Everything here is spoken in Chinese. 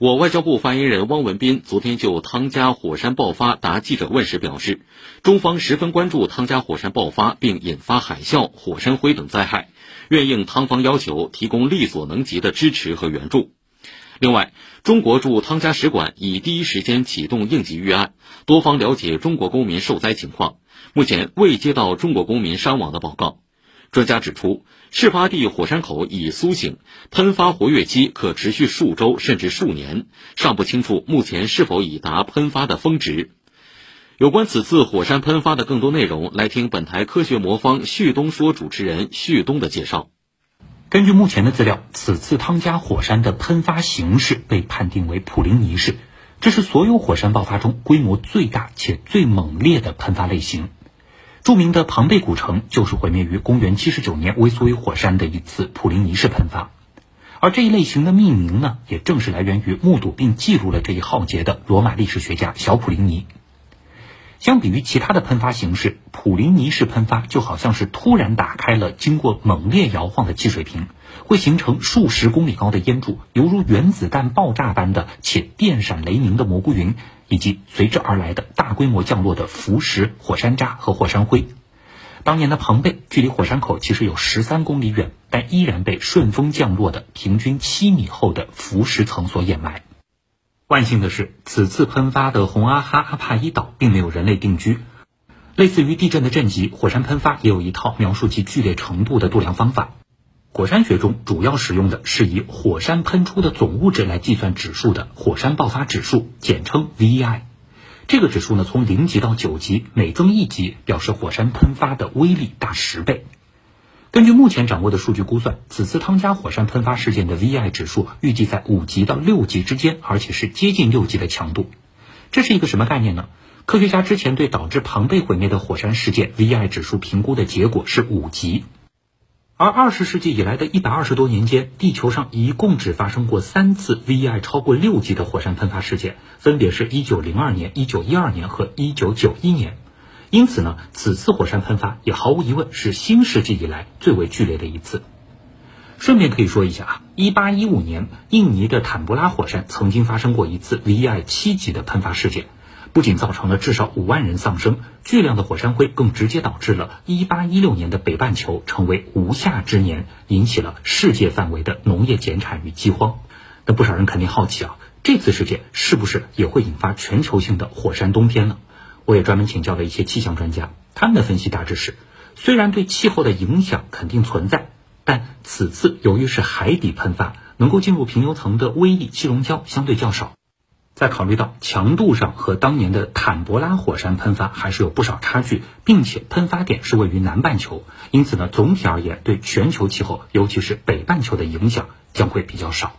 我外交部发言人汪文斌昨天就汤加火山爆发答记者问时表示，中方十分关注汤加火山爆发并引发海啸、火山灰等灾害，愿应汤方要求提供力所能及的支持和援助。另外，中国驻汤加使馆已第一时间启动应急预案，多方了解中国公民受灾情况，目前未接到中国公民伤亡的报告。专家指出，事发地火山口已苏醒，喷发活跃期可持续数周甚至数年，尚不清楚目前是否已达喷发的峰值。有关此次火山喷发的更多内容，来听本台科学魔方旭东说主持人旭东的介绍。根据目前的资料，此次汤加火山的喷发形式被判定为普林尼式，这是所有火山爆发中规模最大且最猛烈的喷发类型。著名的庞贝古城就是毁灭于公元七十九年维苏威火山的一次普林尼式喷发，而这一类型的命名呢，也正是来源于目睹并记录了这一浩劫的罗马历史学家小普林尼。相比于其他的喷发形式，普林尼式喷发就好像是突然打开了经过猛烈摇晃的汽水瓶，会形成数十公里高的烟柱，犹如原子弹爆炸般的且电闪雷鸣的蘑菇云。以及随之而来的大规模降落的浮石、火山渣和火山灰。当年的庞贝距离火山口其实有十三公里远，但依然被顺风降落的平均七米厚的浮石层所掩埋。万幸的是，此次喷发的红阿哈阿帕伊岛并没有人类定居。类似于地震的震级，火山喷发也有一套描述其剧烈程度的度量方法。火山学中主要使用的是以火山喷出的总物质来计算指数的火山爆发指数，简称 V.I。这个指数呢，从零级到九级，每增一级，表示火山喷发的威力大十倍。根据目前掌握的数据估算，此次汤加火山喷发事件的 V I 指数预计在五级到六级之间，而且是接近六级的强度。这是一个什么概念呢？科学家之前对导致庞贝毁灭的火山事件 V I 指数评估的结果是五级。而二十世纪以来的一百二十多年间，地球上一共只发生过三次 VI 超过六级的火山喷发事件，分别是一九零二年、一九一二年和一九九一年。因此呢，此次火山喷发也毫无疑问是新世纪以来最为剧烈的一次。顺便可以说一下啊，一八一五年，印尼的坦博拉火山曾经发生过一次 VI 七级的喷发事件。不仅造成了至少五万人丧生，巨量的火山灰更直接导致了1816年的北半球成为无夏之年，引起了世界范围的农业减产与饥荒。那不少人肯定好奇啊，这次事件是不是也会引发全球性的火山冬天呢？我也专门请教了一些气象专家，他们的分析大致是：虽然对气候的影响肯定存在，但此次由于是海底喷发，能够进入平流层的微粒气溶胶相对较少。在考虑到强度上和当年的坦博拉火山喷发还是有不少差距，并且喷发点是位于南半球，因此呢，总体而言对全球气候，尤其是北半球的影响将会比较少。